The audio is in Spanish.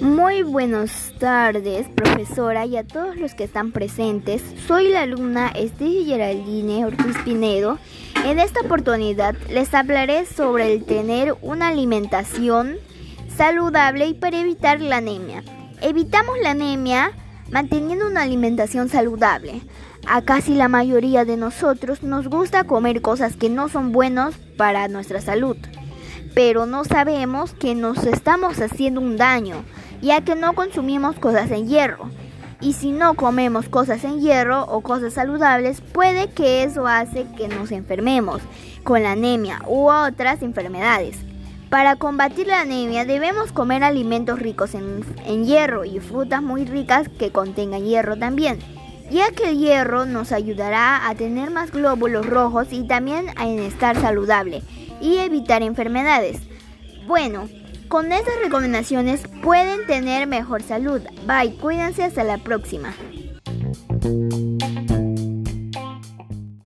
Muy buenas tardes, profesora, y a todos los que están presentes. Soy la alumna Esther Geraldine Ortiz Pinedo. En esta oportunidad les hablaré sobre el tener una alimentación saludable y para evitar la anemia. Evitamos la anemia manteniendo una alimentación saludable. A casi la mayoría de nosotros nos gusta comer cosas que no son buenas para nuestra salud, pero no sabemos que nos estamos haciendo un daño ya que no consumimos cosas en hierro. Y si no comemos cosas en hierro o cosas saludables, puede que eso hace que nos enfermemos con la anemia u otras enfermedades. Para combatir la anemia debemos comer alimentos ricos en, en, hierro y frutas muy ricas que contengan hierro también, ya que el hierro nos ayudará a tener más glóbulos rojos y también a estar saludable y evitar enfermedades. Bueno, con estas recomendaciones pueden tener mejor salud. Bye, cuídense hasta la próxima.